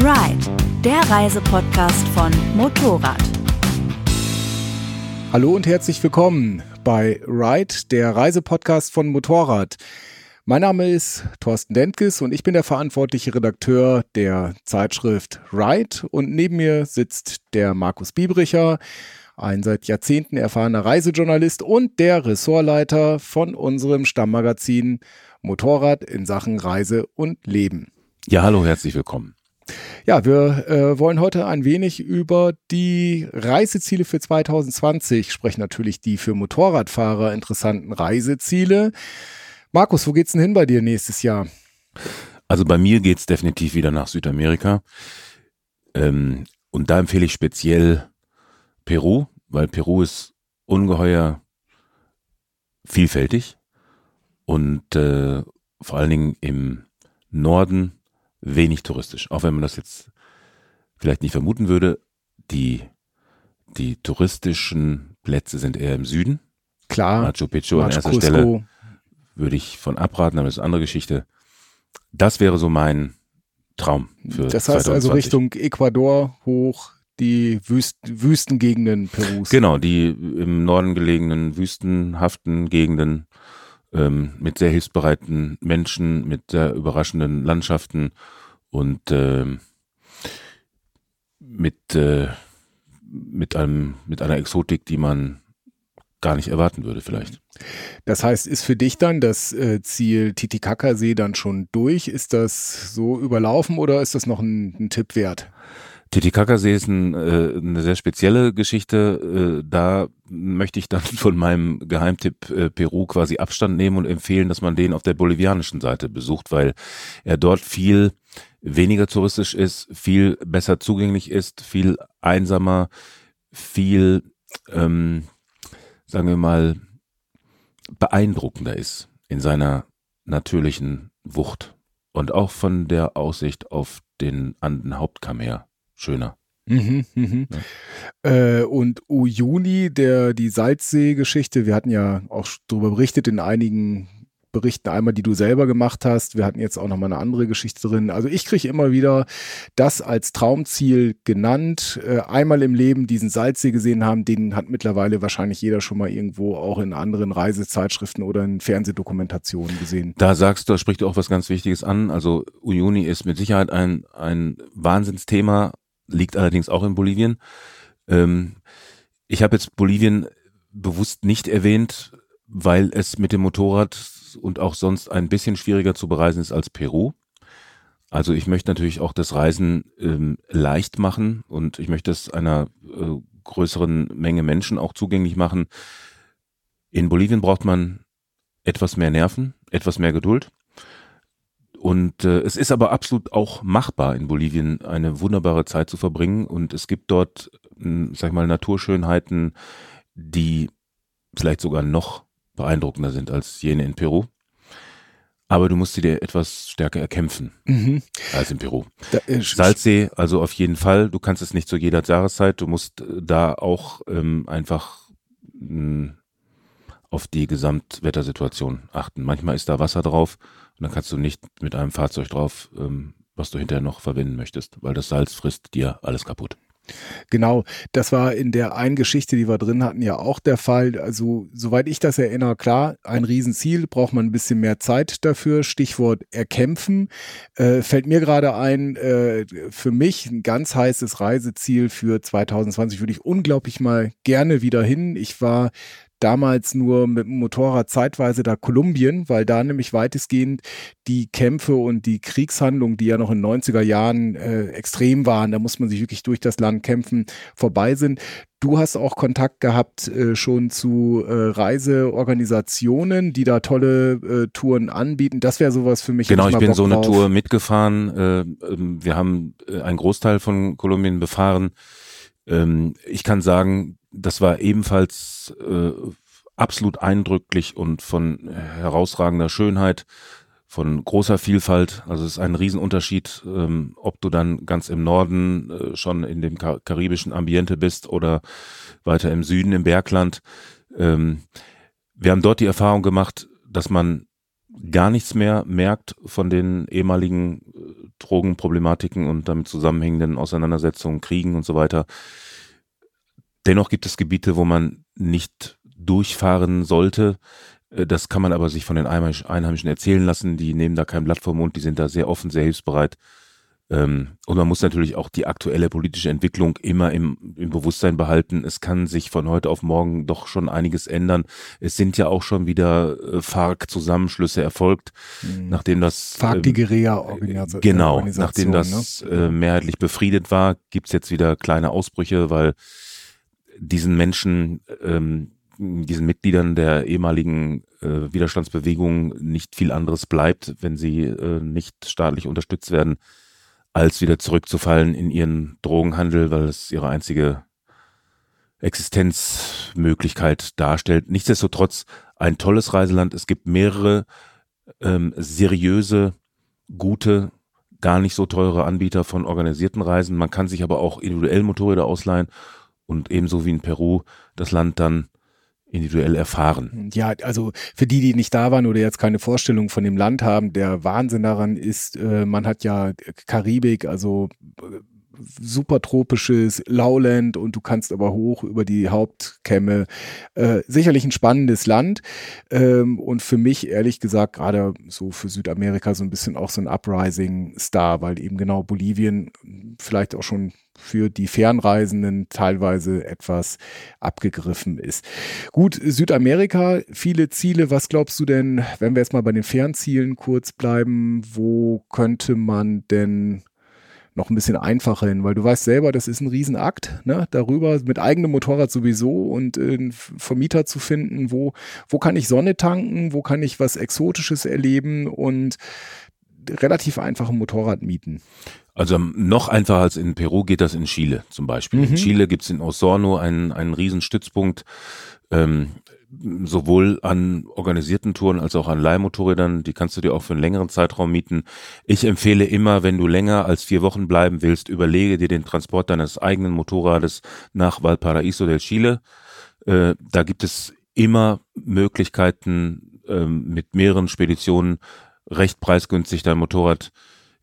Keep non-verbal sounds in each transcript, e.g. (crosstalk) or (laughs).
Ride, der Reisepodcast von Motorrad. Hallo und herzlich willkommen bei Ride, der Reisepodcast von Motorrad. Mein Name ist Thorsten Dentges und ich bin der verantwortliche Redakteur der Zeitschrift Ride und neben mir sitzt der Markus Biebricher, ein seit Jahrzehnten erfahrener Reisejournalist und der Ressortleiter von unserem Stammmagazin Motorrad in Sachen Reise und Leben. Ja, hallo, herzlich willkommen. Ja, wir äh, wollen heute ein wenig über die Reiseziele für 2020 sprechen. Natürlich die für Motorradfahrer interessanten Reiseziele. Markus, wo geht's denn hin bei dir nächstes Jahr? Also bei mir geht's definitiv wieder nach Südamerika. Ähm, und da empfehle ich speziell Peru, weil Peru ist ungeheuer vielfältig und äh, vor allen Dingen im Norden wenig touristisch. Auch wenn man das jetzt vielleicht nicht vermuten würde, die, die touristischen Plätze sind eher im Süden. Klar. Machu Picchu an erster Stelle würde ich von abraten, aber das ist eine andere Geschichte. Das wäre so mein Traum für Das heißt 2020. also Richtung Ecuador hoch, die Wüst Wüstengegenden Perus. Genau, die im Norden gelegenen wüstenhaften Gegenden ähm, mit sehr hilfsbereiten Menschen, mit sehr überraschenden Landschaften und ähm, mit, äh, mit, einem, mit einer Exotik, die man gar nicht erwarten würde vielleicht. Das heißt, ist für dich dann das äh, Ziel Titicacasee dann schon durch? Ist das so überlaufen oder ist das noch ein, ein Tipp wert? Titicacasee ist ein, äh, eine sehr spezielle Geschichte. Äh, da möchte ich dann (laughs) von meinem Geheimtipp äh, Peru quasi Abstand nehmen und empfehlen, dass man den auf der bolivianischen Seite besucht, weil er dort viel weniger touristisch ist, viel besser zugänglich ist, viel einsamer, viel, ähm, sagen wir mal, beeindruckender ist in seiner natürlichen Wucht und auch von der Aussicht auf den Anden Hauptkamm her schöner. Mhm, mhm. Äh, und Uyuni, der die Salzsee-Geschichte, wir hatten ja auch darüber berichtet in einigen Berichten, einmal die du selber gemacht hast. Wir hatten jetzt auch noch mal eine andere Geschichte drin. Also ich kriege immer wieder das als Traumziel genannt. Äh, einmal im Leben diesen Salzsee gesehen haben, den hat mittlerweile wahrscheinlich jeder schon mal irgendwo auch in anderen Reisezeitschriften oder in Fernsehdokumentationen gesehen. Da sagst du, da spricht du auch was ganz Wichtiges an. Also Uyuni ist mit Sicherheit ein, ein Wahnsinnsthema, liegt allerdings auch in Bolivien. Ähm, ich habe jetzt Bolivien bewusst nicht erwähnt, weil es mit dem Motorrad und auch sonst ein bisschen schwieriger zu bereisen ist als Peru. Also ich möchte natürlich auch das Reisen ähm, leicht machen und ich möchte es einer äh, größeren Menge Menschen auch zugänglich machen. In Bolivien braucht man etwas mehr Nerven, etwas mehr Geduld. Und äh, es ist aber absolut auch machbar, in Bolivien eine wunderbare Zeit zu verbringen. Und es gibt dort, äh, sag ich mal, Naturschönheiten, die vielleicht sogar noch beeindruckender sind als jene in Peru. Aber du musst sie dir etwas stärker erkämpfen Mhm. als in Peru. Da, äh, Salzsee, also auf jeden Fall. Du kannst es nicht zu jeder Jahreszeit. Du musst äh, da auch ähm, einfach mh, auf die Gesamtwettersituation achten. Manchmal ist da Wasser drauf und dann kannst du nicht mit einem Fahrzeug drauf, ähm, was du hinterher noch verwenden möchtest, weil das Salz frisst dir alles kaputt. Genau, das war in der einen Geschichte, die wir drin hatten, ja auch der Fall. Also, soweit ich das erinnere, klar, ein Riesenziel, braucht man ein bisschen mehr Zeit dafür. Stichwort erkämpfen. Äh, fällt mir gerade ein, äh, für mich ein ganz heißes Reiseziel für 2020 würde ich unglaublich mal gerne wieder hin. Ich war damals nur mit dem Motorrad zeitweise da Kolumbien, weil da nämlich weitestgehend die Kämpfe und die Kriegshandlungen, die ja noch in den 90er Jahren äh, extrem waren, da muss man sich wirklich durch das Land kämpfen, vorbei sind. Du hast auch Kontakt gehabt äh, schon zu äh, Reiseorganisationen, die da tolle äh, Touren anbieten. Das wäre sowas für mich. Genau, ich mal bin Bock so eine drauf. Tour mitgefahren. Äh, ähm, wir haben äh, einen Großteil von Kolumbien befahren. Ähm, ich kann sagen, das war ebenfalls äh, absolut eindrücklich und von herausragender Schönheit, von großer Vielfalt. Also es ist ein Riesenunterschied, ähm, ob du dann ganz im Norden äh, schon in dem Ka karibischen Ambiente bist oder weiter im Süden im Bergland. Ähm, wir haben dort die Erfahrung gemacht, dass man gar nichts mehr merkt von den ehemaligen äh, Drogenproblematiken und damit zusammenhängenden Auseinandersetzungen, Kriegen und so weiter. Dennoch gibt es Gebiete, wo man nicht durchfahren sollte. Äh, das kann man aber sich von den Einheimischen erzählen lassen. Die nehmen da kein Blatt vom Mund, die sind da sehr offen, sehr hilfsbereit. Ähm, und man muss natürlich auch die aktuelle politische Entwicklung immer im, im Bewusstsein behalten. Es kann sich von heute auf morgen doch schon einiges ändern. Es sind ja auch schon wieder äh, FARC-Zusammenschlüsse erfolgt, mhm. nachdem das FARC die ähm, Guerilla-Organisation. Genau, nachdem das ne? äh, mehrheitlich befriedet war, gibt's jetzt wieder kleine Ausbrüche, weil diesen Menschen, ähm, diesen Mitgliedern der ehemaligen äh, Widerstandsbewegung nicht viel anderes bleibt, wenn sie äh, nicht staatlich unterstützt werden als wieder zurückzufallen in ihren Drogenhandel, weil es ihre einzige Existenzmöglichkeit darstellt. Nichtsdestotrotz ein tolles Reiseland. Es gibt mehrere ähm, seriöse, gute, gar nicht so teure Anbieter von organisierten Reisen. Man kann sich aber auch individuell Motorräder ausleihen und ebenso wie in Peru das Land dann individuell erfahren. Ja, also für die, die nicht da waren oder jetzt keine Vorstellung von dem Land haben, der Wahnsinn daran ist, äh, man hat ja Karibik, also äh, super tropisches Lowland und du kannst aber hoch über die Hauptkämme. Äh, sicherlich ein spannendes Land ähm, und für mich ehrlich gesagt gerade so für Südamerika so ein bisschen auch so ein Uprising-Star, weil eben genau Bolivien vielleicht auch schon für die Fernreisenden teilweise etwas abgegriffen ist. Gut, Südamerika, viele Ziele. Was glaubst du denn, wenn wir jetzt mal bei den Fernzielen kurz bleiben, wo könnte man denn noch ein bisschen einfacher hin, weil du weißt selber, das ist ein Riesenakt, ne? darüber mit eigenem Motorrad sowieso und äh, einen Vermieter zu finden, wo, wo kann ich Sonne tanken, wo kann ich was Exotisches erleben und relativ einfach ein Motorrad mieten. Also noch einfacher als in Peru geht das in Chile zum Beispiel. Mhm. In Chile gibt's in Osorno einen, einen Riesenstützpunkt. Ähm, sowohl an organisierten Touren als auch an Leihmotorrädern. Die kannst du dir auch für einen längeren Zeitraum mieten. Ich empfehle immer, wenn du länger als vier Wochen bleiben willst, überlege dir den Transport deines eigenen Motorrades nach Valparaíso del Chile. Äh, da gibt es immer Möglichkeiten, äh, mit mehreren Speditionen recht preisgünstig dein Motorrad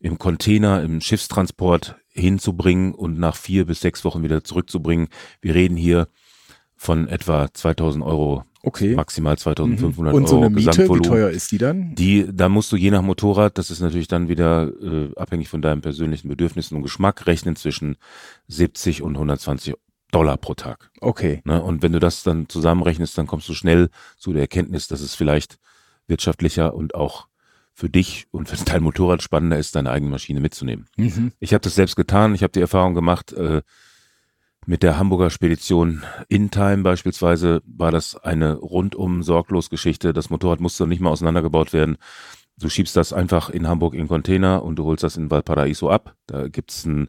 im Container, im Schiffstransport hinzubringen und nach vier bis sechs Wochen wieder zurückzubringen. Wir reden hier von etwa 2000 Euro Okay. Maximal 2500 Und so eine Miete, Gesamtvolumen. wie teuer ist die dann? Die, da musst du je nach Motorrad, das ist natürlich dann wieder äh, abhängig von deinen persönlichen Bedürfnissen und Geschmack, rechnen zwischen 70 und 120 Dollar pro Tag. Okay. Ne? Und wenn du das dann zusammenrechnest, dann kommst du schnell zu der Erkenntnis, dass es vielleicht wirtschaftlicher und auch für dich und für dein Motorrad spannender ist, deine eigene Maschine mitzunehmen. Mhm. Ich habe das selbst getan. Ich habe die Erfahrung gemacht, äh, mit der Hamburger Spedition InTime beispielsweise war das eine rundum sorglos Geschichte. Das Motorrad musste nicht mal auseinandergebaut werden. Du schiebst das einfach in Hamburg in Container und du holst das in Valparaiso ab. Da gibt's einen,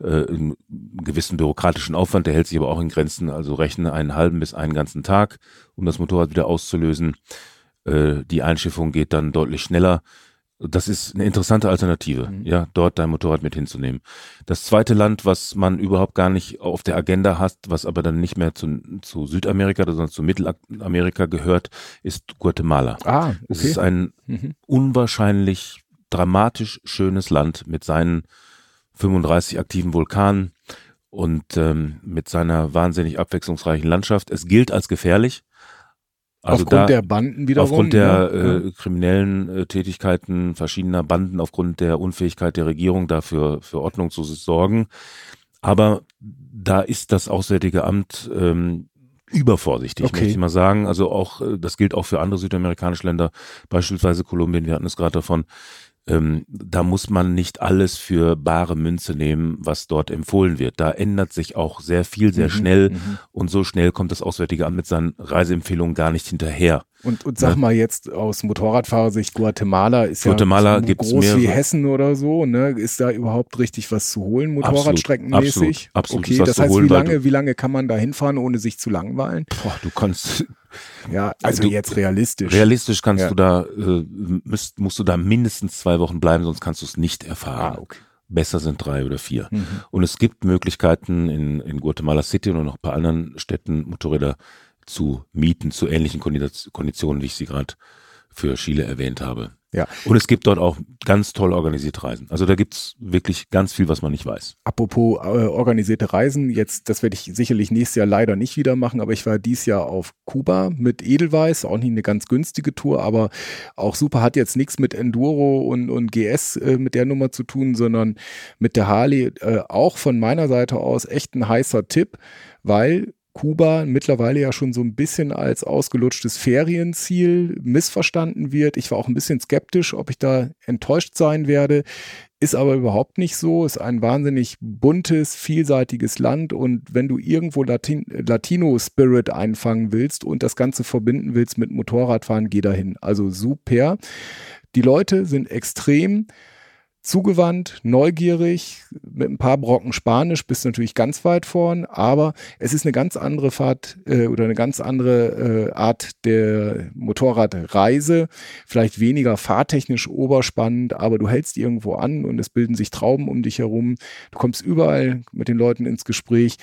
äh, einen gewissen bürokratischen Aufwand, der hält sich aber auch in Grenzen. Also rechne einen halben bis einen ganzen Tag, um das Motorrad wieder auszulösen. Äh, die Einschiffung geht dann deutlich schneller. Das ist eine interessante Alternative, mhm. ja, dort dein Motorrad mit hinzunehmen. Das zweite Land, was man überhaupt gar nicht auf der Agenda hat, was aber dann nicht mehr zu, zu Südamerika, sondern zu Mittelamerika gehört, ist Guatemala. Ah, okay. Es ist ein mhm. unwahrscheinlich dramatisch schönes Land mit seinen 35 aktiven Vulkanen und ähm, mit seiner wahnsinnig abwechslungsreichen Landschaft. Es gilt als gefährlich. Also aufgrund da, der Banden wiederum? Aufgrund der äh, kriminellen äh, Tätigkeiten verschiedener Banden, aufgrund der Unfähigkeit der Regierung dafür für Ordnung zu sorgen. Aber da ist das Auswärtige Amt ähm, übervorsichtig, okay. möchte ich mal sagen. Also auch, äh, das gilt auch für andere südamerikanische Länder, beispielsweise Kolumbien, wir hatten es gerade davon ähm, da muss man nicht alles für bare Münze nehmen, was dort empfohlen wird. Da ändert sich auch sehr viel, sehr mhm, schnell mhm. und so schnell kommt das Auswärtige Amt mit seinen Reiseempfehlungen gar nicht hinterher. Und, und sag ja. mal jetzt aus Motorradfahrersicht, Guatemala ist Guatemala ja so groß mehrere. wie Hessen oder so, ne? Ist da überhaupt richtig was zu holen, Motorradstreckenmäßig? Absolut, absolut. Okay, das heißt, holen, wie lange, wie lange kann man da hinfahren, ohne sich zu langweilen? Boah, du kannst ja, also du, jetzt realistisch. Realistisch kannst ja. du da, äh, müsst, musst du da mindestens zwei Wochen bleiben, sonst kannst du es nicht erfahren. Ah, okay. Besser sind drei oder vier. Mhm. Und es gibt Möglichkeiten in, in Guatemala City und noch ein paar anderen Städten Motorräder zu mieten, zu ähnlichen Konditionen, wie ich sie gerade für Chile erwähnt habe. Ja. Und es gibt dort auch ganz toll organisierte Reisen. Also da gibt's wirklich ganz viel, was man nicht weiß. Apropos äh, organisierte Reisen, jetzt, das werde ich sicherlich nächstes Jahr leider nicht wieder machen, aber ich war dieses Jahr auf Kuba mit Edelweiss, auch nicht eine ganz günstige Tour, aber auch super, hat jetzt nichts mit Enduro und, und GS äh, mit der Nummer zu tun, sondern mit der Harley, äh, auch von meiner Seite aus echt ein heißer Tipp, weil Kuba mittlerweile ja schon so ein bisschen als ausgelutschtes Ferienziel missverstanden wird. Ich war auch ein bisschen skeptisch, ob ich da enttäuscht sein werde. Ist aber überhaupt nicht so. Ist ein wahnsinnig buntes, vielseitiges Land und wenn du irgendwo Latin Latino-Spirit einfangen willst und das Ganze verbinden willst mit Motorradfahren, geh dahin. Also super. Die Leute sind extrem zugewandt, neugierig, mit ein paar Brocken Spanisch bist du natürlich ganz weit vorn, aber es ist eine ganz andere Fahrt äh, oder eine ganz andere äh, Art der Motorradreise, vielleicht weniger fahrtechnisch oberspannend, aber du hältst irgendwo an und es bilden sich Trauben um dich herum, du kommst überall mit den Leuten ins Gespräch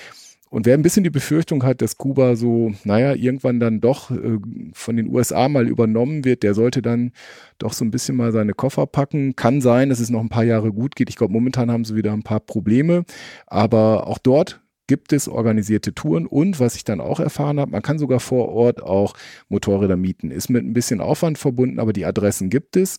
und wer ein bisschen die Befürchtung hat, dass Kuba so, naja, irgendwann dann doch äh, von den USA mal übernommen wird, der sollte dann doch so ein bisschen mal seine Koffer packen. Kann sein, dass es noch ein paar Jahre gut geht. Ich glaube, momentan haben sie wieder ein paar Probleme. Aber auch dort gibt es organisierte Touren und was ich dann auch erfahren habe, man kann sogar vor Ort auch Motorräder mieten. Ist mit ein bisschen Aufwand verbunden, aber die Adressen gibt es.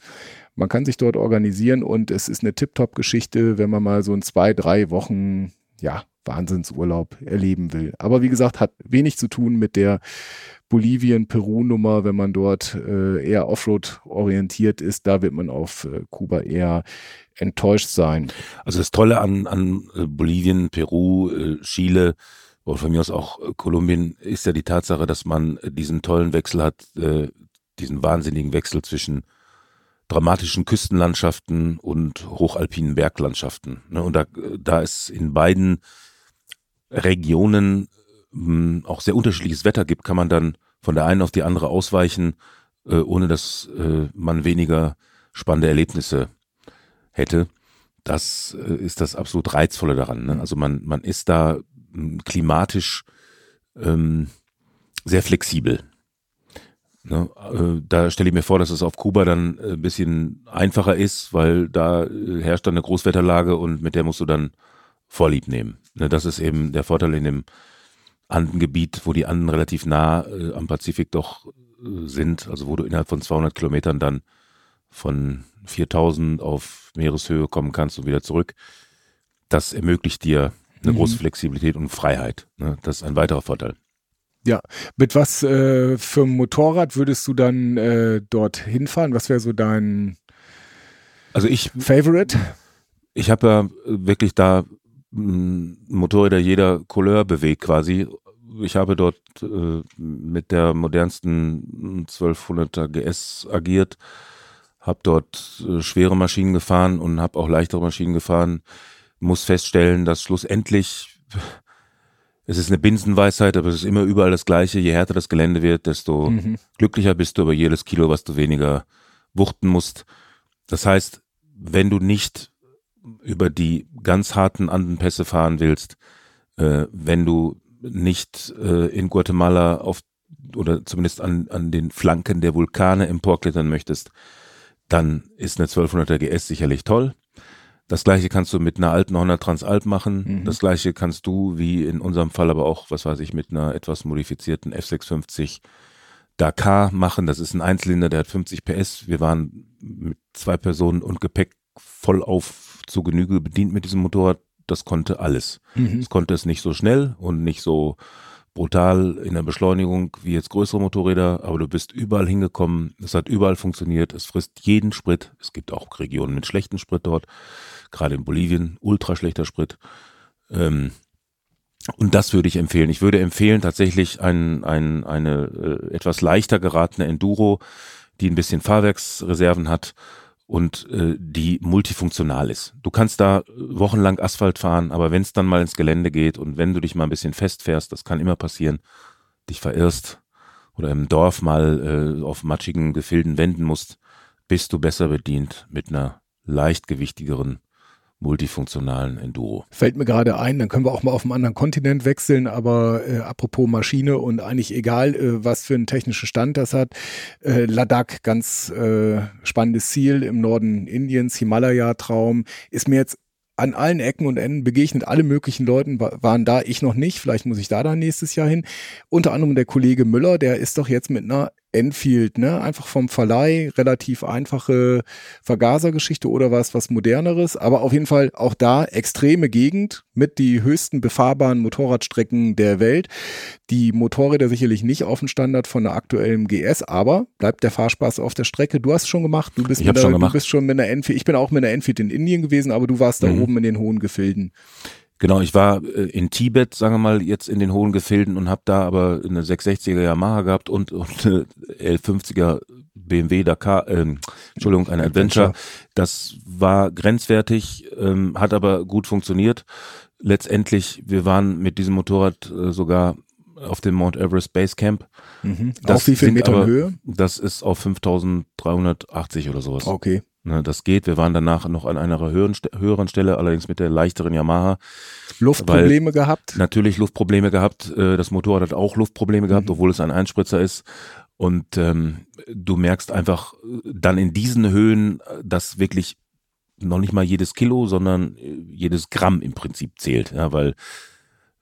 Man kann sich dort organisieren und es ist eine Tip-Top-Geschichte, wenn man mal so in zwei, drei Wochen, ja, Wahnsinnsurlaub erleben will. Aber wie gesagt, hat wenig zu tun mit der Bolivien-Peru-Nummer, wenn man dort äh, eher Offroad orientiert ist, da wird man auf äh, Kuba eher enttäuscht sein. Also das Tolle an, an äh, Bolivien, Peru, äh, Chile oder von mir aus auch äh, Kolumbien ist ja die Tatsache, dass man diesen tollen Wechsel hat, äh, diesen wahnsinnigen Wechsel zwischen dramatischen Küstenlandschaften und hochalpinen Berglandschaften. Ne? Und da, da ist in beiden Regionen mh, auch sehr unterschiedliches Wetter gibt, kann man dann von der einen auf die andere ausweichen, äh, ohne dass äh, man weniger spannende Erlebnisse hätte. Das äh, ist das absolut Reizvolle daran. Ne? Also man, man ist da mh, klimatisch ähm, sehr flexibel. Ne? Äh, da stelle ich mir vor, dass es auf Kuba dann ein bisschen einfacher ist, weil da äh, herrscht dann eine Großwetterlage und mit der musst du dann Vorlieb nehmen. Ne, das ist eben der Vorteil in dem Andengebiet, wo die Anden relativ nah äh, am Pazifik doch äh, sind, also wo du innerhalb von 200 Kilometern dann von 4000 auf Meereshöhe kommen kannst und wieder zurück. Das ermöglicht dir eine mhm. große Flexibilität und Freiheit. Ne? Das ist ein weiterer Vorteil. Ja, mit was äh, für einem Motorrad würdest du dann äh, dort hinfahren? Was wäre so dein also ich, Favorite? Ich habe ja wirklich da Motorräder jeder Couleur bewegt quasi. Ich habe dort äh, mit der modernsten 1200er GS agiert, habe dort äh, schwere Maschinen gefahren und habe auch leichtere Maschinen gefahren. Muss feststellen, dass schlussendlich es ist eine Binsenweisheit, aber es ist immer überall das Gleiche. Je härter das Gelände wird, desto mhm. glücklicher bist du über jedes Kilo, was du weniger wuchten musst. Das heißt, wenn du nicht über die ganz harten Andenpässe fahren willst, äh, wenn du nicht äh, in Guatemala auf oder zumindest an, an den Flanken der Vulkane emporklettern möchtest, dann ist eine 1200er GS sicherlich toll. Das gleiche kannst du mit einer alten Honda Transalp machen. Mhm. Das gleiche kannst du, wie in unserem Fall aber auch, was weiß ich, mit einer etwas modifizierten F650 Dakar machen. Das ist ein Einzylinder, der hat 50 PS. Wir waren mit zwei Personen und Gepäck voll auf zu Genüge bedient mit diesem Motorrad. Das konnte alles. Mhm. Es konnte es nicht so schnell und nicht so brutal in der Beschleunigung wie jetzt größere Motorräder, aber du bist überall hingekommen. Es hat überall funktioniert. Es frisst jeden Sprit. Es gibt auch Regionen mit schlechten Sprit dort. Gerade in Bolivien ultra schlechter Sprit. Ähm, und das würde ich empfehlen. Ich würde empfehlen tatsächlich ein, ein, eine äh, etwas leichter geratene Enduro, die ein bisschen Fahrwerksreserven hat und äh, die multifunktional ist. Du kannst da wochenlang Asphalt fahren, aber wenn es dann mal ins Gelände geht und wenn du dich mal ein bisschen festfährst, das kann immer passieren, dich verirrst oder im Dorf mal äh, auf matschigen Gefilden wenden musst, bist du besser bedient mit einer leichtgewichtigeren multifunktionalen Enduro. Fällt mir gerade ein, dann können wir auch mal auf einen anderen Kontinent wechseln, aber äh, apropos Maschine und eigentlich egal, äh, was für einen technischen Stand das hat. Äh, Ladakh, ganz äh, spannendes Ziel im Norden Indiens, Himalaya-Traum, ist mir jetzt an allen Ecken und Enden begegnet. Alle möglichen Leuten waren da, ich noch nicht. Vielleicht muss ich da dann nächstes Jahr hin. Unter anderem der Kollege Müller, der ist doch jetzt mit einer Enfield, ne? Einfach vom Verleih, relativ einfache Vergasergeschichte oder was, was moderneres. Aber auf jeden Fall auch da extreme Gegend mit die höchsten befahrbaren Motorradstrecken der Welt. Die Motorräder sicherlich nicht auf dem Standard von der aktuellen GS, aber bleibt der Fahrspaß auf der Strecke. Du hast schon gemacht, du bist, ich mit der, schon gemacht. du bist schon mit einer Enfield. Ich bin auch mit einer Enfield in Indien gewesen, aber du warst da mhm. oben in den hohen Gefilden. Genau, ich war äh, in Tibet, sagen wir mal, jetzt in den hohen Gefilden und habe da aber eine 660er Yamaha gehabt und, und eine L50er BMW Dakar, äh, Entschuldigung, eine Adventure. Das war grenzwertig, ähm, hat aber gut funktioniert. Letztendlich, wir waren mit diesem Motorrad äh, sogar auf dem Mount Everest Base Camp. Mhm. auf wie viel Meter Höhe? Das ist auf 5380 oder sowas. Okay. Ne, das geht. Wir waren danach noch an einer höheren, höheren Stelle, allerdings mit der leichteren Yamaha. Luftprobleme gehabt? Natürlich Luftprobleme gehabt. Äh, das Motorrad hat auch Luftprobleme gehabt, mhm. obwohl es ein Einspritzer ist. Und ähm, du merkst einfach dann in diesen Höhen, dass wirklich noch nicht mal jedes Kilo, sondern äh, jedes Gramm im Prinzip zählt. Ja, weil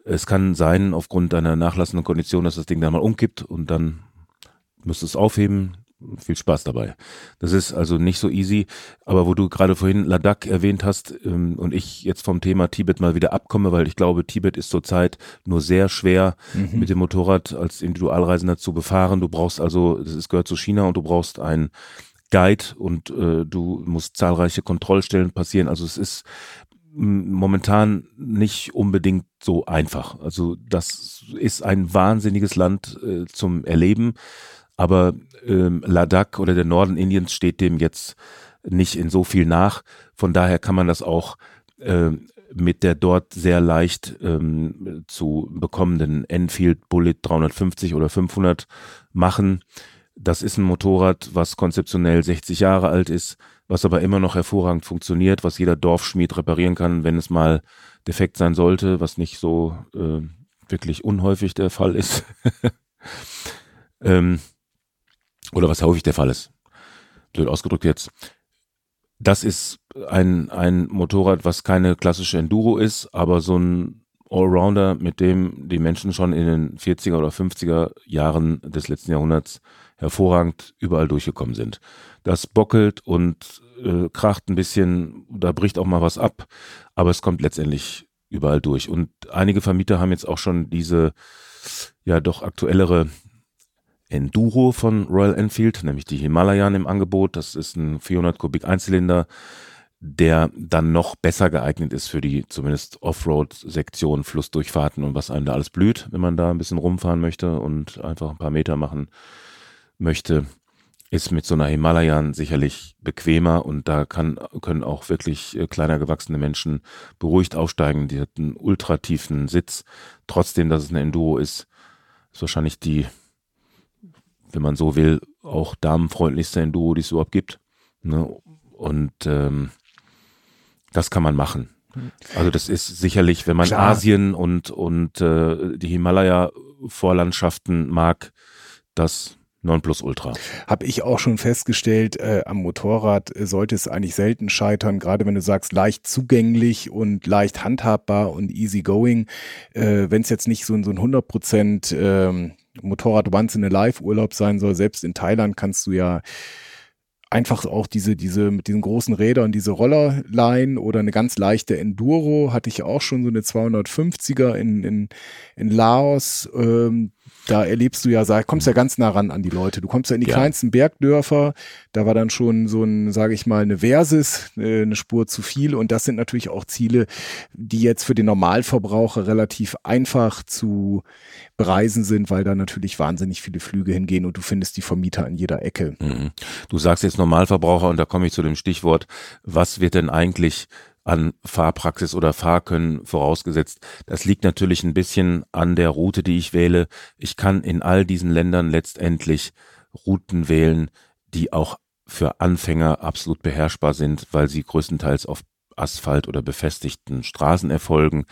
es kann sein, aufgrund deiner nachlassenden Kondition, dass das Ding dann mal umkippt und dann müsst du es aufheben, viel Spaß dabei. Das ist also nicht so easy. Aber wo du gerade vorhin Ladakh erwähnt hast ähm, und ich jetzt vom Thema Tibet mal wieder abkomme, weil ich glaube, Tibet ist zurzeit nur sehr schwer mhm. mit dem Motorrad als Individualreisender zu befahren. Du brauchst also, das gehört zu China und du brauchst einen Guide und äh, du musst zahlreiche Kontrollstellen passieren. Also es ist momentan nicht unbedingt so einfach. Also das ist ein wahnsinniges Land äh, zum Erleben. Aber ähm, Ladakh oder der Norden Indiens steht dem jetzt nicht in so viel nach. Von daher kann man das auch äh, mit der dort sehr leicht ähm, zu bekommenden Enfield Bullet 350 oder 500 machen. Das ist ein Motorrad, was konzeptionell 60 Jahre alt ist, was aber immer noch hervorragend funktioniert, was jeder Dorfschmied reparieren kann, wenn es mal defekt sein sollte, was nicht so äh, wirklich unhäufig der Fall ist. (laughs) ähm, oder was häufig der Fall ist. Blöd ausgedrückt jetzt. Das ist ein, ein Motorrad, was keine klassische Enduro ist, aber so ein Allrounder, mit dem die Menschen schon in den 40er oder 50er Jahren des letzten Jahrhunderts hervorragend überall durchgekommen sind. Das bockelt und äh, kracht ein bisschen, da bricht auch mal was ab, aber es kommt letztendlich überall durch. Und einige Vermieter haben jetzt auch schon diese ja doch aktuellere Enduro von Royal Enfield, nämlich die Himalayan im Angebot. Das ist ein 400 Kubik Einzylinder, der dann noch besser geeignet ist für die zumindest Offroad-Sektion, Flussdurchfahrten und was einem da alles blüht, wenn man da ein bisschen rumfahren möchte und einfach ein paar Meter machen möchte, ist mit so einer Himalayan sicherlich bequemer und da kann, können auch wirklich äh, kleiner gewachsene Menschen beruhigt aufsteigen. Die hat einen ultra tiefen Sitz, trotzdem, dass es eine Enduro ist. Ist wahrscheinlich die wenn man so will, auch damenfreundlichste Enduro, die es überhaupt gibt. Ne? Und ähm, das kann man machen. Also das ist sicherlich, wenn man Klar. Asien und, und äh, die Himalaya-Vorlandschaften mag, das Nonplusultra. Habe ich auch schon festgestellt, äh, am Motorrad äh, sollte es eigentlich selten scheitern, gerade wenn du sagst, leicht zugänglich und leicht handhabbar und easy going. Äh, wenn es jetzt nicht so, so ein 100 Prozent ähm, Motorrad Once in a Life Urlaub sein soll. Selbst in Thailand kannst du ja einfach auch diese, diese, mit diesen großen Rädern, diese Rollerline oder eine ganz leichte Enduro, hatte ich auch schon so eine 250er in, in, in Laos, ähm, da erlebst du ja, kommst ja ganz nah ran an die Leute. Du kommst ja in die ja. kleinsten Bergdörfer. Da war dann schon so ein, sage ich mal, eine Versis, äh, eine Spur zu viel. Und das sind natürlich auch Ziele, die jetzt für den Normalverbraucher relativ einfach zu bereisen sind, weil da natürlich wahnsinnig viele Flüge hingehen und du findest die Vermieter an jeder Ecke. Mhm. Du sagst jetzt Normalverbraucher und da komme ich zu dem Stichwort, was wird denn eigentlich an Fahrpraxis oder Fahrkönnen vorausgesetzt. Das liegt natürlich ein bisschen an der Route, die ich wähle. Ich kann in all diesen Ländern letztendlich Routen wählen, die auch für Anfänger absolut beherrschbar sind, weil sie größtenteils auf Asphalt oder befestigten Straßen erfolgen.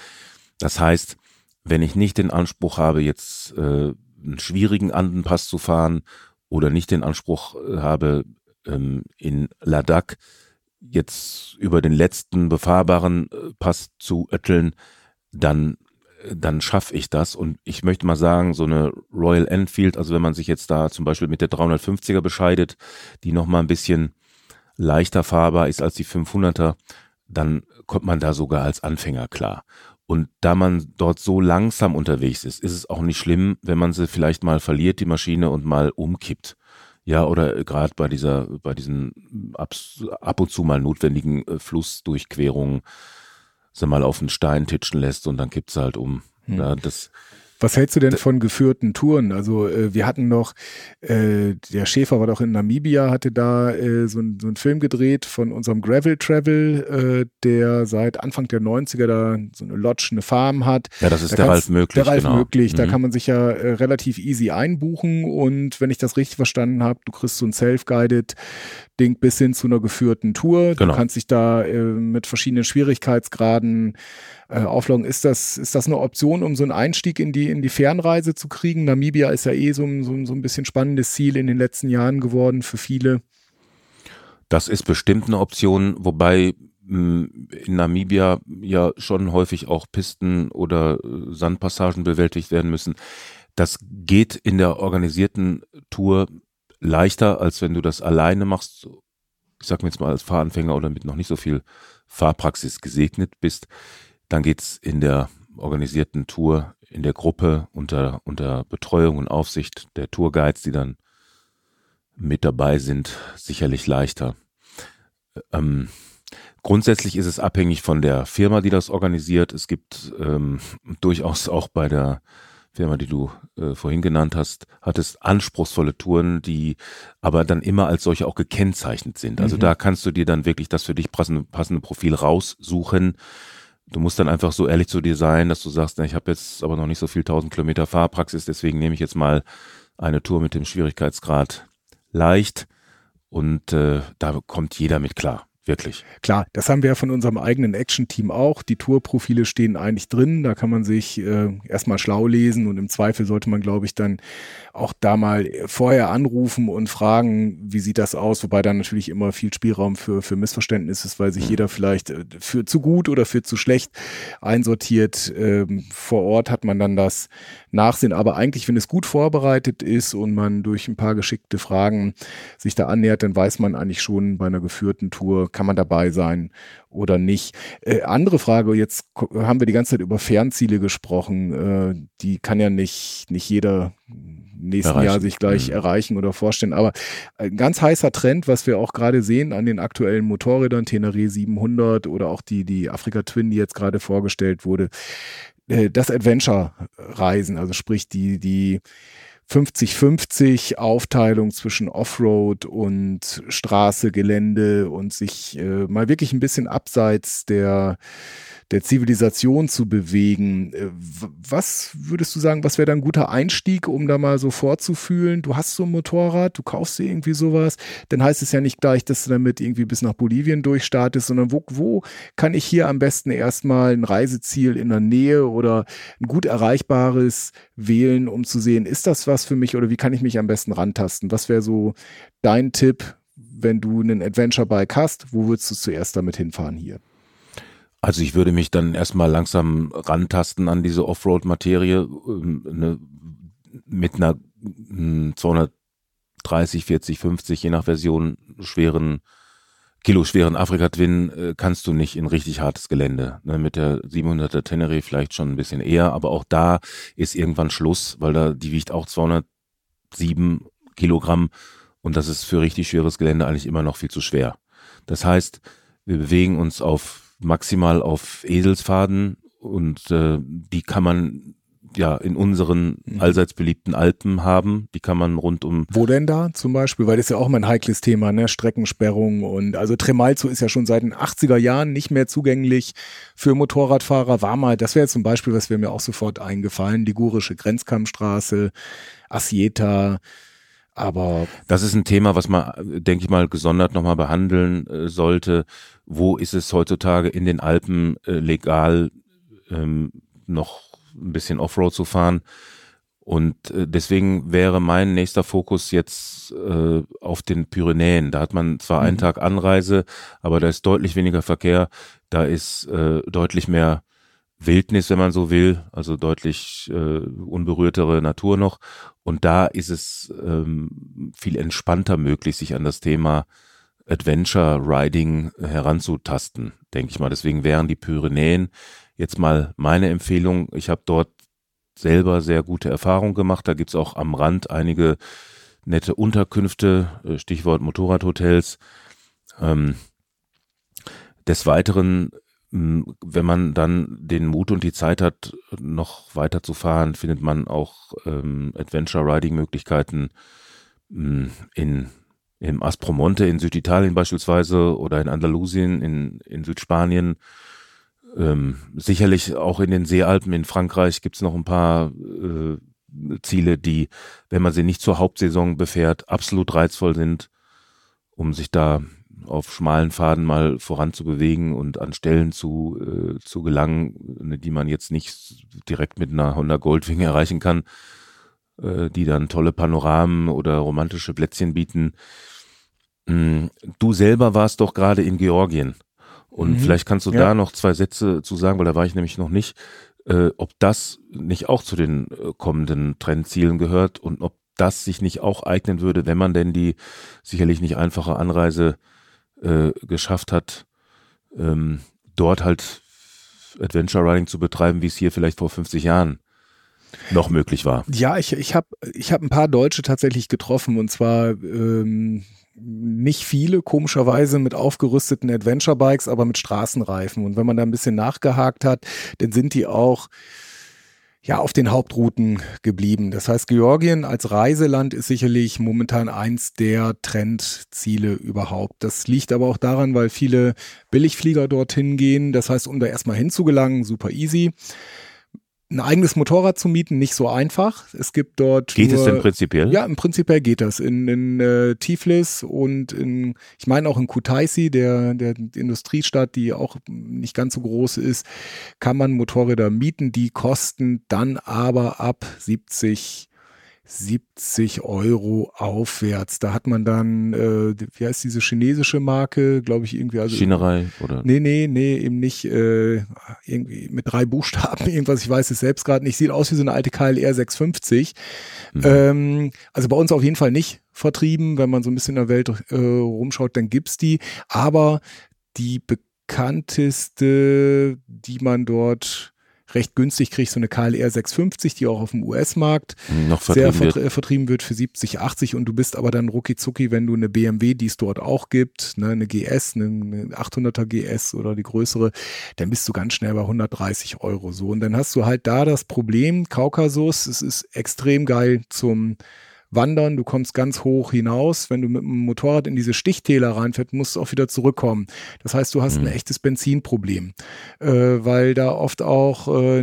Das heißt, wenn ich nicht den Anspruch habe, jetzt äh, einen schwierigen Andenpass zu fahren oder nicht den Anspruch äh, habe, ähm, in Ladakh jetzt über den letzten befahrbaren äh, Pass zu ötteln, dann äh, dann schaffe ich das und ich möchte mal sagen, so eine Royal Enfield, also wenn man sich jetzt da zum Beispiel mit der 350er bescheidet, die noch mal ein bisschen leichter fahrbar ist als die 500er, dann kommt man da sogar als Anfänger klar. Und da man dort so langsam unterwegs ist, ist es auch nicht schlimm, wenn man sie vielleicht mal verliert, die Maschine, und mal umkippt. Ja, oder gerade bei dieser, bei diesen ab, ab und zu mal notwendigen äh, Flussdurchquerungen, sie mal auf den Stein titschen lässt und dann kippt sie halt um. Hm. Ja, das, was hältst du denn von geführten Touren? Also äh, wir hatten noch, äh, der Schäfer war doch in Namibia, hatte da äh, so, ein, so einen Film gedreht von unserem Gravel Travel, äh, der seit Anfang der 90er da so eine Lodge, eine Farm hat. Ja, das ist da der Ralf möglich. Der Ralf genau. möglich, da mhm. kann man sich ja äh, relativ easy einbuchen und wenn ich das richtig verstanden habe, du kriegst so ein Self-Guided Ding bis hin zu einer geführten Tour. Genau. Du kannst dich da äh, mit verschiedenen Schwierigkeitsgraden äh, aufloggen. Ist das, ist das eine Option, um so einen Einstieg in die, in die Fernreise zu kriegen? Namibia ist ja eh so, so, so ein bisschen spannendes Ziel in den letzten Jahren geworden für viele. Das ist bestimmt eine Option, wobei hm, in Namibia ja schon häufig auch Pisten oder äh, Sandpassagen bewältigt werden müssen. Das geht in der organisierten Tour leichter, als wenn du das alleine machst. Ich sag mir jetzt mal als Fahranfänger oder mit noch nicht so viel Fahrpraxis gesegnet bist. Dann geht's in der organisierten Tour in der Gruppe unter, unter Betreuung und Aufsicht der Tourguides, die dann mit dabei sind, sicherlich leichter. Ähm, grundsätzlich ist es abhängig von der Firma, die das organisiert. Es gibt ähm, durchaus auch bei der Firma, die du äh, vorhin genannt hast, hattest anspruchsvolle Touren, die aber dann immer als solche auch gekennzeichnet sind. Also mhm. da kannst du dir dann wirklich das für dich passende, passende Profil raussuchen. Du musst dann einfach so ehrlich zu dir sein, dass du sagst, na, ich habe jetzt aber noch nicht so viel 1000 Kilometer Fahrpraxis, deswegen nehme ich jetzt mal eine Tour mit dem Schwierigkeitsgrad leicht und äh, da kommt jeder mit klar. Wirklich. Klar, das haben wir ja von unserem eigenen Action-Team auch. Die Tourprofile stehen eigentlich drin. Da kann man sich äh, erstmal schlau lesen und im Zweifel sollte man, glaube ich, dann auch da mal vorher anrufen und fragen, wie sieht das aus? Wobei da natürlich immer viel Spielraum für, für Missverständnis ist, weil sich mhm. jeder vielleicht äh, für zu gut oder für zu schlecht einsortiert. Ähm, vor Ort hat man dann das Nachsehen. Aber eigentlich, wenn es gut vorbereitet ist und man durch ein paar geschickte Fragen sich da annähert, dann weiß man eigentlich schon bei einer geführten Tour, kann man dabei sein oder nicht. Äh, andere Frage, jetzt haben wir die ganze Zeit über Fernziele gesprochen. Äh, die kann ja nicht, nicht jeder nächsten erreichen. Jahr sich gleich mhm. erreichen oder vorstellen. Aber ein ganz heißer Trend, was wir auch gerade sehen an den aktuellen Motorrädern, Tenere 700 oder auch die, die Afrika Twin, die jetzt gerade vorgestellt wurde, äh, das Adventure-Reisen, also sprich die, die 50-50 Aufteilung zwischen Offroad und Straße, Gelände und sich äh, mal wirklich ein bisschen abseits der der Zivilisation zu bewegen. Äh, was würdest du sagen, was wäre da ein guter Einstieg, um da mal so vorzufühlen? Du hast so ein Motorrad, du kaufst dir irgendwie sowas, dann heißt es ja nicht gleich, dass du damit irgendwie bis nach Bolivien durchstartest, sondern wo, wo kann ich hier am besten erstmal ein Reiseziel in der Nähe oder ein gut erreichbares wählen, um zu sehen, ist das was für mich oder wie kann ich mich am besten rantasten? Was wäre so dein Tipp, wenn du einen Adventure-Bike hast? Wo würdest du zuerst damit hinfahren hier? Also ich würde mich dann erstmal langsam rantasten an diese Offroad-Materie ähm, ne, mit einer 230, 40, 50, je nach Version schweren, kiloschweren Afrika-Twin äh, kannst du nicht in richtig hartes Gelände. Ne, mit der 700er Tenere vielleicht schon ein bisschen eher, aber auch da ist irgendwann Schluss, weil da die wiegt auch 207 Kilogramm und das ist für richtig schweres Gelände eigentlich immer noch viel zu schwer. Das heißt, wir bewegen uns auf maximal auf Eselsfaden und äh, die kann man ja in unseren mhm. allseits beliebten Alpen haben. Die kann man rund um. Wo denn da zum Beispiel? Weil das ist ja auch mal ein heikles Thema, ne? Streckensperrung und also Tremalzo ist ja schon seit den 80er Jahren nicht mehr zugänglich für Motorradfahrer. War mal, das wäre zum Beispiel, was wäre mir auch sofort eingefallen, Ligurische Grenzkammstraße, Asieta, Aber das ist ein Thema, was man, denke ich mal, gesondert nochmal behandeln äh, sollte. Wo ist es heutzutage in den Alpen äh, legal, ähm, noch ein bisschen Offroad zu fahren? Und äh, deswegen wäre mein nächster Fokus jetzt äh, auf den Pyrenäen. Da hat man zwar einen mhm. Tag Anreise, aber da ist deutlich weniger Verkehr. Da ist äh, deutlich mehr Wildnis, wenn man so will, also deutlich äh, unberührtere Natur noch. Und da ist es ähm, viel entspannter möglich, sich an das Thema Adventure Riding heranzutasten, denke ich mal. Deswegen wären die Pyrenäen jetzt mal meine Empfehlung. Ich habe dort selber sehr gute Erfahrungen gemacht. Da gibt's auch am Rand einige nette Unterkünfte, äh, Stichwort Motorradhotels. Ähm, des Weiteren, wenn man dann den Mut und die Zeit hat, noch weiter zu fahren, findet man auch ähm, Adventure-Riding-Möglichkeiten in im Aspromonte in Süditalien beispielsweise oder in Andalusien in, in Südspanien. Ähm, sicherlich auch in den Seealpen in Frankreich gibt es noch ein paar äh, Ziele, die, wenn man sie nicht zur Hauptsaison befährt, absolut reizvoll sind, um sich da auf schmalen Faden mal voranzubewegen und an Stellen zu, äh, zu gelangen, ne, die man jetzt nicht direkt mit einer Honda Goldwing (laughs) erreichen kann, äh, die dann tolle Panoramen oder romantische Plätzchen bieten. Mm, du selber warst doch gerade in Georgien. Und mhm. vielleicht kannst du ja. da noch zwei Sätze zu sagen, weil da war ich nämlich noch nicht, äh, ob das nicht auch zu den äh, kommenden Trendzielen gehört und ob das sich nicht auch eignen würde, wenn man denn die sicherlich nicht einfache Anreise äh, geschafft hat, ähm, dort halt Adventure Riding zu betreiben, wie es hier vielleicht vor 50 Jahren noch möglich war. Ja, ich, ich habe ich hab ein paar Deutsche tatsächlich getroffen und zwar ähm, nicht viele, komischerweise mit aufgerüsteten Adventure-Bikes, aber mit Straßenreifen. Und wenn man da ein bisschen nachgehakt hat, dann sind die auch ja, auf den Hauptrouten geblieben. Das heißt, Georgien als Reiseland ist sicherlich momentan eins der Trendziele überhaupt. Das liegt aber auch daran, weil viele Billigflieger dorthin gehen. Das heißt, um da erstmal hinzugelangen, super easy ein eigenes Motorrad zu mieten nicht so einfach. Es gibt dort. Geht nur, es denn prinzipiell? Ja, im Prinzipiell geht das. In, in äh, Tiflis und in, ich meine auch in Kutaisi, der, der Industriestadt, die auch nicht ganz so groß ist, kann man Motorräder mieten. Die kosten dann aber ab 70 70 Euro aufwärts. Da hat man dann, äh, wie heißt diese chinesische Marke, glaube ich, irgendwie. Also, Schinerei oder? Nee, nee, nee, eben nicht. Äh, irgendwie mit drei Buchstaben, (laughs) irgendwas, ich weiß es selbst gerade nicht. Sieht aus wie so eine alte KLR 650. Mhm. Ähm, also bei uns auf jeden Fall nicht vertrieben. Wenn man so ein bisschen in der Welt äh, rumschaut, dann gibt's die. Aber die bekannteste, die man dort recht günstig kriegst, so eine KLR 650, die auch auf dem US-Markt sehr vert wird. vertrieben wird für 70, 80 und du bist aber dann rucki zucki, wenn du eine BMW, die es dort auch gibt, ne, eine GS, eine 800er GS oder die größere, dann bist du ganz schnell bei 130 Euro so und dann hast du halt da das Problem, Kaukasus, es ist extrem geil zum wandern, du kommst ganz hoch hinaus. Wenn du mit dem Motorrad in diese Stichtäler reinfährst, musst du auch wieder zurückkommen. Das heißt, du hast mhm. ein echtes Benzinproblem, äh, weil da oft auch äh,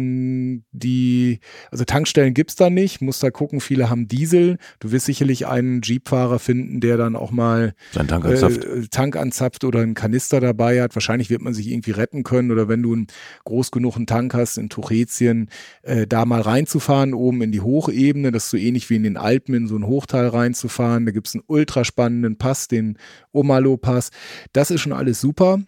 die, also Tankstellen gibt's da nicht, musst da gucken, viele haben Diesel. Du wirst sicherlich einen Jeep-Fahrer finden, der dann auch mal Sein Tank anzapft. Äh, Tank anzapft oder einen Kanister dabei hat. Wahrscheinlich wird man sich irgendwie retten können oder wenn du einen groß genug einen Tank hast in Tuchetien, äh, da mal reinzufahren, oben in die Hochebene, das ist so ähnlich wie in den Alpen in so so ein Hochtal reinzufahren. Da gibt es einen ultraspannenden Pass, den Omalo-Pass. Das ist schon alles super.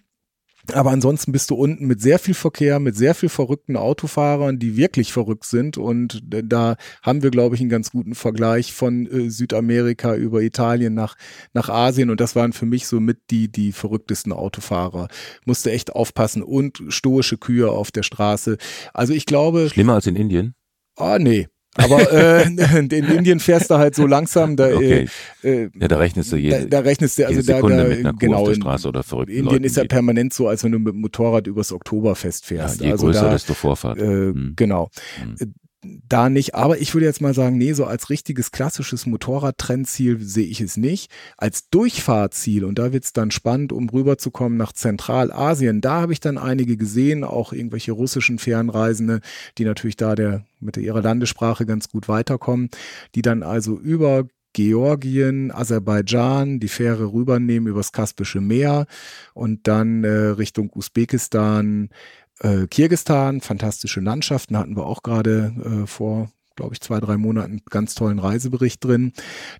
Aber ansonsten bist du unten mit sehr viel Verkehr, mit sehr viel verrückten Autofahrern, die wirklich verrückt sind. Und da haben wir, glaube ich, einen ganz guten Vergleich von äh, Südamerika über Italien nach, nach Asien. Und das waren für mich so mit die, die verrücktesten Autofahrer. Musste echt aufpassen und stoische Kühe auf der Straße. Also ich glaube. Schlimmer als in Indien? Ah, oh, nee. Aber (laughs) äh, (laughs) in Indien fährst du halt so langsam, da, okay. äh, ja, da rechnest du jede, da, da rechnest du, also da, da mit einer genau, auf der Straße oder verrückten Indien Leuten ist ja permanent so, als wenn du mit dem Motorrad übers Oktoberfest fährst. Ja, je also größer, da, desto Vorfahrt. Äh, hm. Genau. Hm da nicht. Aber ich würde jetzt mal sagen, nee, so als richtiges klassisches Motorradtrendziel sehe ich es nicht. Als Durchfahrtziel, und da wird es dann spannend, um rüberzukommen nach Zentralasien, da habe ich dann einige gesehen, auch irgendwelche russischen Fernreisende, die natürlich da der, mit ihrer Landessprache ganz gut weiterkommen, die dann also über Georgien, Aserbaidschan, die Fähre rübernehmen übers Kaspische Meer und dann äh, Richtung Usbekistan, äh, Kirgistan. Fantastische Landschaften hatten wir auch gerade äh, vor glaube ich, zwei, drei Monaten ganz tollen Reisebericht drin,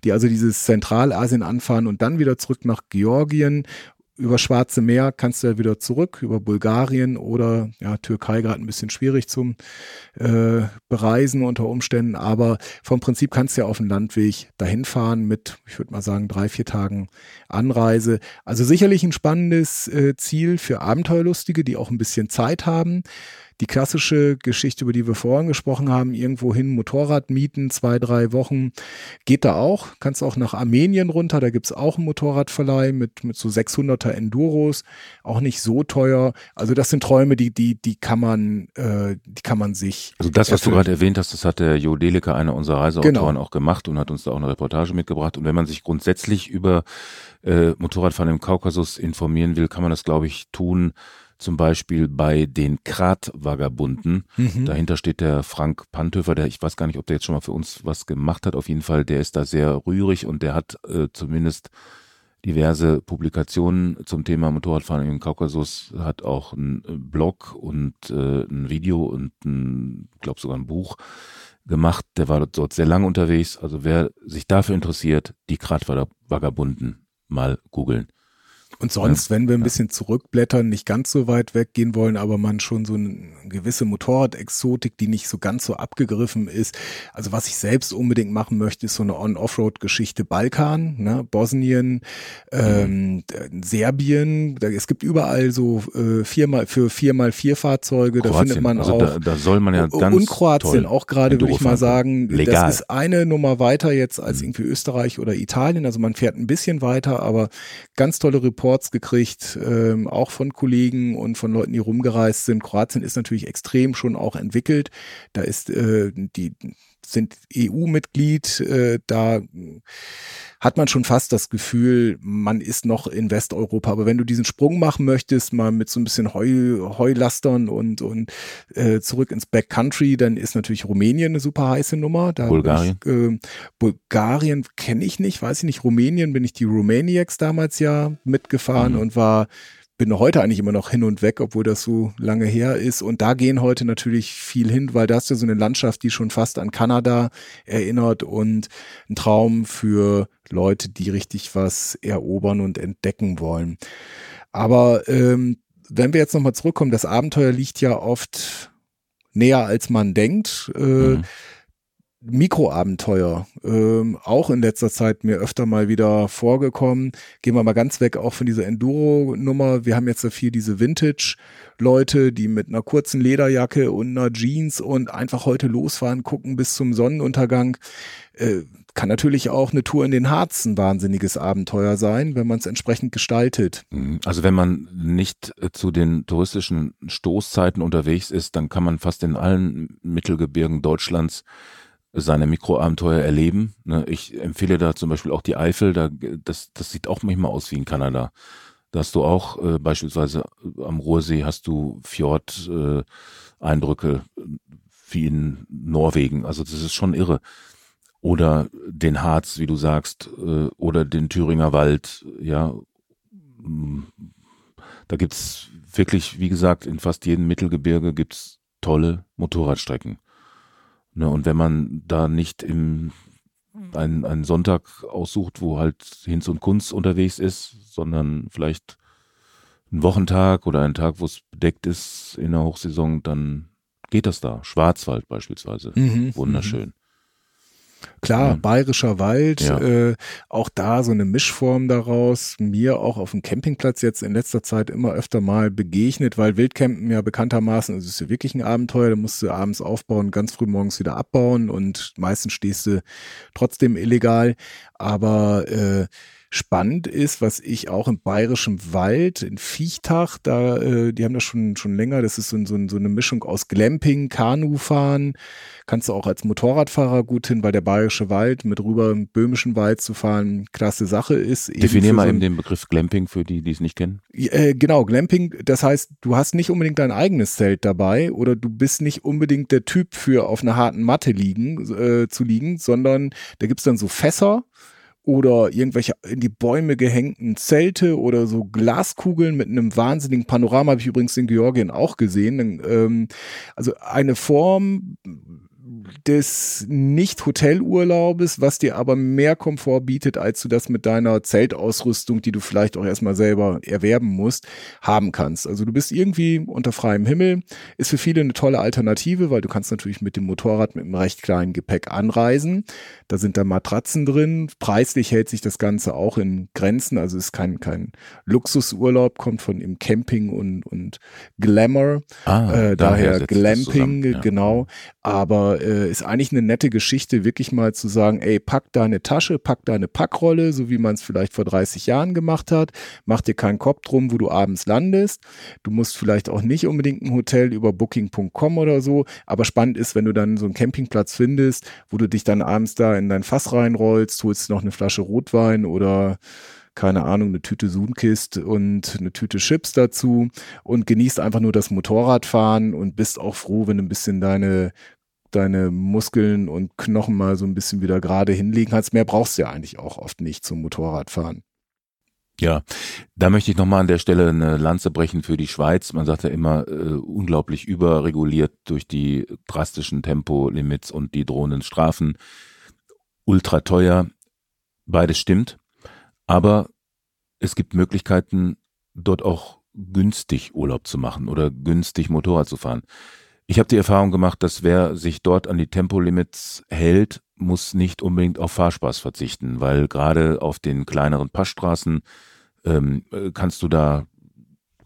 die also dieses Zentralasien anfahren und dann wieder zurück nach Georgien über Schwarze Meer kannst du ja wieder zurück, über Bulgarien oder ja, Türkei gerade ein bisschen schwierig zum äh, Bereisen unter Umständen, aber vom Prinzip kannst du ja auf dem Landweg dahin fahren mit, ich würde mal sagen, drei, vier Tagen Anreise. Also sicherlich ein spannendes äh, Ziel für Abenteuerlustige, die auch ein bisschen Zeit haben die klassische Geschichte, über die wir vorhin gesprochen haben, irgendwo hin Motorrad mieten, zwei, drei Wochen, geht da auch. Kannst auch nach Armenien runter, da gibt's auch einen Motorradverleih mit, mit so 600er Enduros, auch nicht so teuer. Also das sind Träume, die, die, die kann man, äh, die kann man sich. Also das, was erfüllen. du gerade erwähnt hast, das hat der Jo Deliker, einer unserer Reiseautoren, genau. auch gemacht und hat uns da auch eine Reportage mitgebracht. Und wenn man sich grundsätzlich über äh, Motorradfahren im Kaukasus informieren will, kann man das, glaube ich, tun zum Beispiel bei den Krat-Vagabunden. Mhm. Dahinter steht der Frank Panthöfer, der, ich weiß gar nicht, ob der jetzt schon mal für uns was gemacht hat. Auf jeden Fall, der ist da sehr rührig und der hat äh, zumindest diverse Publikationen zum Thema Motorradfahren im Kaukasus, hat auch einen Blog und äh, ein Video und ein, glaube sogar ein Buch gemacht. Der war dort sehr lang unterwegs. Also wer sich dafür interessiert, die Krat-Vagabunden mal googeln. Und sonst, ja, wenn wir ein ja. bisschen zurückblättern, nicht ganz so weit weggehen wollen, aber man schon so eine gewisse Motorrad-Exotik, die nicht so ganz so abgegriffen ist. Also was ich selbst unbedingt machen möchte, ist so eine On-Offroad-Geschichte Balkan, ne? Bosnien, ähm, mhm. Serbien. Da, es gibt überall so äh, viermal für viermal vier Fahrzeuge. Kroatien. Da findet man also auch. Da, da soll man ja ganz und Kroatien auch gerade würde ich mal sagen. Legal. Das ist eine Nummer weiter jetzt als mhm. irgendwie Österreich oder Italien. Also man fährt ein bisschen weiter, aber ganz tolle Reporter Reports gekriegt, ähm, auch von Kollegen und von Leuten, die rumgereist sind. Kroatien ist natürlich extrem schon auch entwickelt. Da ist äh, die sind EU-Mitglied, äh, da hat man schon fast das Gefühl, man ist noch in Westeuropa. Aber wenn du diesen Sprung machen möchtest, mal mit so ein bisschen Heu, Heulastern und, und äh, zurück ins Backcountry, dann ist natürlich Rumänien eine super heiße Nummer. Da Bulgarien? Ich, äh, Bulgarien kenne ich nicht, weiß ich nicht. Rumänien bin ich die Romaniacs damals ja mitgefahren mhm. und war bin heute eigentlich immer noch hin und weg, obwohl das so lange her ist. Und da gehen heute natürlich viel hin, weil das ist ja so eine Landschaft, die schon fast an Kanada erinnert und ein Traum für Leute, die richtig was erobern und entdecken wollen. Aber ähm, wenn wir jetzt nochmal zurückkommen, das Abenteuer liegt ja oft näher, als man denkt. Äh, mhm. Mikroabenteuer, ähm, auch in letzter Zeit mir öfter mal wieder vorgekommen. Gehen wir mal ganz weg auch von dieser Enduro-Nummer. Wir haben jetzt so viel diese Vintage-Leute, die mit einer kurzen Lederjacke und einer Jeans und einfach heute losfahren, gucken bis zum Sonnenuntergang. Äh, kann natürlich auch eine Tour in den Harz ein wahnsinniges Abenteuer sein, wenn man es entsprechend gestaltet. Mhm. Also wenn man nicht äh, zu den touristischen Stoßzeiten unterwegs ist, dann kann man fast in allen Mittelgebirgen Deutschlands seine Mikroabenteuer erleben. Ne? Ich empfehle da zum Beispiel auch die Eifel, da, das, das sieht auch manchmal aus wie in Kanada. Da hast du auch äh, beispielsweise am Ruhrsee hast du Fjord-Eindrücke äh, wie in Norwegen. Also das ist schon irre. Oder den Harz, wie du sagst, äh, oder den Thüringer Wald, ja. Da gibt's wirklich, wie gesagt, in fast jedem Mittelgebirge gibt's tolle Motorradstrecken. Ne, und wenn man da nicht im einen, einen Sonntag aussucht, wo halt Hinz und Kunst unterwegs ist, sondern vielleicht einen Wochentag oder einen Tag, wo es bedeckt ist in der Hochsaison, dann geht das da. Schwarzwald beispielsweise. Mhm, Wunderschön. Klar, ja. bayerischer Wald, ja. äh, auch da so eine Mischform daraus. Mir auch auf dem Campingplatz jetzt in letzter Zeit immer öfter mal begegnet, weil Wildcampen ja bekanntermaßen, es ist ja wirklich ein Abenteuer, da musst du abends aufbauen, ganz früh morgens wieder abbauen und meistens stehst du trotzdem illegal. Aber äh, spannend ist, was ich auch im bayerischen Wald in Viechtach, da, äh, die haben das schon, schon länger, das ist so, so, so eine Mischung aus Glamping, Kanufahren, kannst du auch als Motorradfahrer gut hin, weil der bayerische Wald mit rüber im böhmischen Wald zu fahren, klasse Sache ist. Definier mal so eben den Begriff Glamping für die, die es nicht kennen. Äh, genau, Glamping, das heißt, du hast nicht unbedingt dein eigenes Zelt dabei oder du bist nicht unbedingt der Typ für auf einer harten Matte liegen, äh, zu liegen, sondern da gibt's dann so Fässer, oder irgendwelche in die Bäume gehängten Zelte oder so Glaskugeln mit einem wahnsinnigen Panorama, habe ich übrigens in Georgien auch gesehen. Ähm, also eine Form des Nicht-Hotelurlaubes, was dir aber mehr Komfort bietet, als du das mit deiner Zeltausrüstung, die du vielleicht auch erstmal selber erwerben musst, haben kannst. Also du bist irgendwie unter freiem Himmel, ist für viele eine tolle Alternative, weil du kannst natürlich mit dem Motorrad mit einem recht kleinen Gepäck anreisen. Da sind da Matratzen drin. Preislich hält sich das Ganze auch in Grenzen. Also ist kein, kein Luxusurlaub, kommt von im Camping und, und Glamour. Ah, äh, daher, daher Glamping, ja. genau. Aber äh, ist eigentlich eine nette Geschichte, wirklich mal zu sagen, ey, pack deine Tasche, pack deine Packrolle, so wie man es vielleicht vor 30 Jahren gemacht hat. Mach dir keinen Kopf drum, wo du abends landest. Du musst vielleicht auch nicht unbedingt ein Hotel über booking.com oder so. Aber spannend ist, wenn du dann so einen Campingplatz findest, wo du dich dann abends da in dein Fass reinrollst, holst noch eine Flasche Rotwein oder keine Ahnung, eine Tüte Sunkist und eine Tüte Chips dazu und genießt einfach nur das Motorradfahren und bist auch froh, wenn du ein bisschen deine deine Muskeln und Knochen mal so ein bisschen wieder gerade hinlegen kannst. Mehr brauchst du ja eigentlich auch oft nicht zum Motorradfahren. Ja, da möchte ich nochmal an der Stelle eine Lanze brechen für die Schweiz. Man sagt ja immer, äh, unglaublich überreguliert durch die drastischen Tempolimits und die drohenden Strafen. Ultra teuer. Beides stimmt. Aber es gibt Möglichkeiten, dort auch günstig Urlaub zu machen oder günstig Motorrad zu fahren. Ich habe die Erfahrung gemacht, dass wer sich dort an die Tempolimits hält, muss nicht unbedingt auf Fahrspaß verzichten, weil gerade auf den kleineren Passstraßen ähm, kannst du da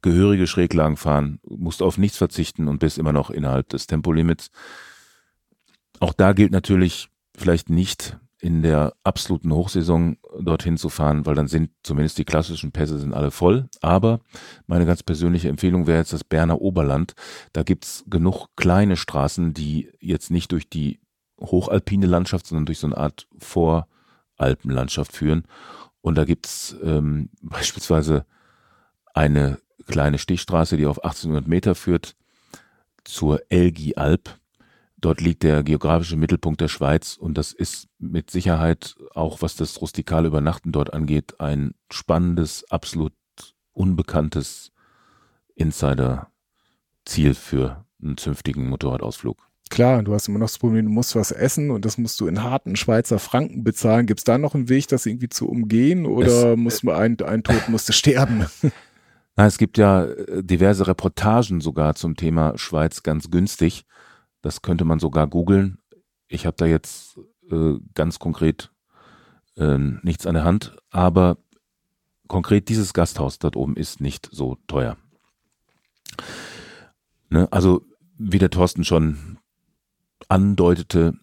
gehörige Schräglagen fahren, musst auf nichts verzichten und bist immer noch innerhalb des Tempolimits. Auch da gilt natürlich vielleicht nicht in der absoluten Hochsaison dorthin zu fahren, weil dann sind zumindest die klassischen Pässe sind alle voll. Aber meine ganz persönliche Empfehlung wäre jetzt das Berner Oberland. Da gibt's genug kleine Straßen, die jetzt nicht durch die hochalpine Landschaft, sondern durch so eine Art Voralpenlandschaft führen. Und da gibt's ähm, (laughs) beispielsweise eine kleine Stichstraße, die auf 1800 Meter führt zur Elgi Alp. Dort liegt der geografische Mittelpunkt der Schweiz und das ist mit Sicherheit auch, was das rustikale Übernachten dort angeht, ein spannendes, absolut unbekanntes Insider-Ziel für einen zünftigen Motorradausflug. Klar, du hast immer noch das Problem, du musst was essen und das musst du in harten Schweizer Franken bezahlen. Gibt es da noch einen Weg, das irgendwie zu umgehen oder es, muss man ein, ein Tod musste sterben? (laughs) (laughs) Na, es gibt ja äh, diverse Reportagen sogar zum Thema Schweiz ganz günstig. Das könnte man sogar googeln. Ich habe da jetzt äh, ganz konkret äh, nichts an der Hand, aber konkret dieses Gasthaus dort oben ist nicht so teuer. Ne? Also wie der Thorsten schon andeutete,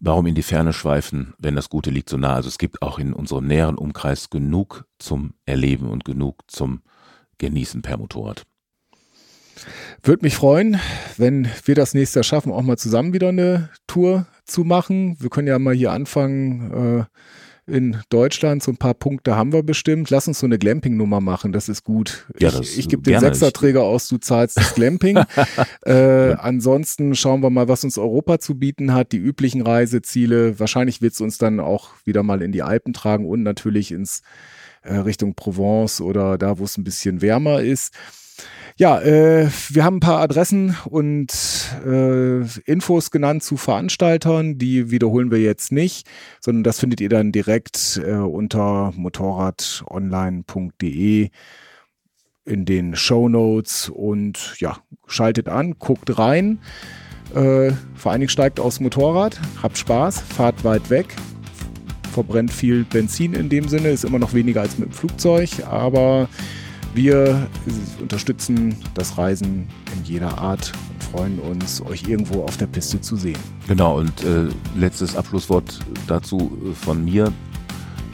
warum in die Ferne schweifen, wenn das Gute liegt so nah. Also es gibt auch in unserem näheren Umkreis genug zum Erleben und genug zum Genießen per Motorrad. Würde mich freuen, wenn wir das nächste Jahr schaffen, auch mal zusammen wieder eine Tour zu machen. Wir können ja mal hier anfangen äh, in Deutschland. So ein paar Punkte haben wir bestimmt. Lass uns so eine Glamping-Nummer machen, das ist gut. Ja, ich ich gebe den Sechserträger aus, du zahlst das Glamping. (laughs) äh, ansonsten schauen wir mal, was uns Europa zu bieten hat. Die üblichen Reiseziele. Wahrscheinlich wird es uns dann auch wieder mal in die Alpen tragen und natürlich ins äh, Richtung Provence oder da, wo es ein bisschen wärmer ist. Ja, äh, wir haben ein paar Adressen und äh, Infos genannt zu Veranstaltern. Die wiederholen wir jetzt nicht, sondern das findet ihr dann direkt äh, unter motorradonline.de in den Show Notes und ja, schaltet an, guckt rein. Äh, vor allen Dingen steigt aufs Motorrad, habt Spaß, fahrt weit weg, verbrennt viel Benzin in dem Sinne, ist immer noch weniger als mit dem Flugzeug, aber wir unterstützen das Reisen in jeder Art und freuen uns, euch irgendwo auf der Piste zu sehen. Genau, und äh, letztes Abschlusswort dazu von mir.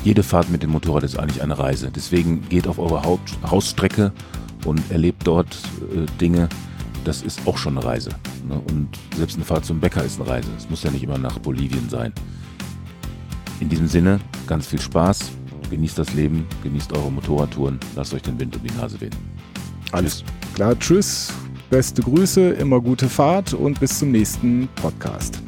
Jede Fahrt mit dem Motorrad ist eigentlich eine Reise. Deswegen geht auf eure Haupt Hausstrecke und erlebt dort äh, Dinge. Das ist auch schon eine Reise. Ne? Und selbst eine Fahrt zum Bäcker ist eine Reise. Es muss ja nicht immer nach Bolivien sein. In diesem Sinne, ganz viel Spaß genießt das Leben, genießt eure Motorradtouren, lasst euch den Wind um die Nase wehen. Alles klar, tschüss, beste Grüße, immer gute Fahrt und bis zum nächsten Podcast.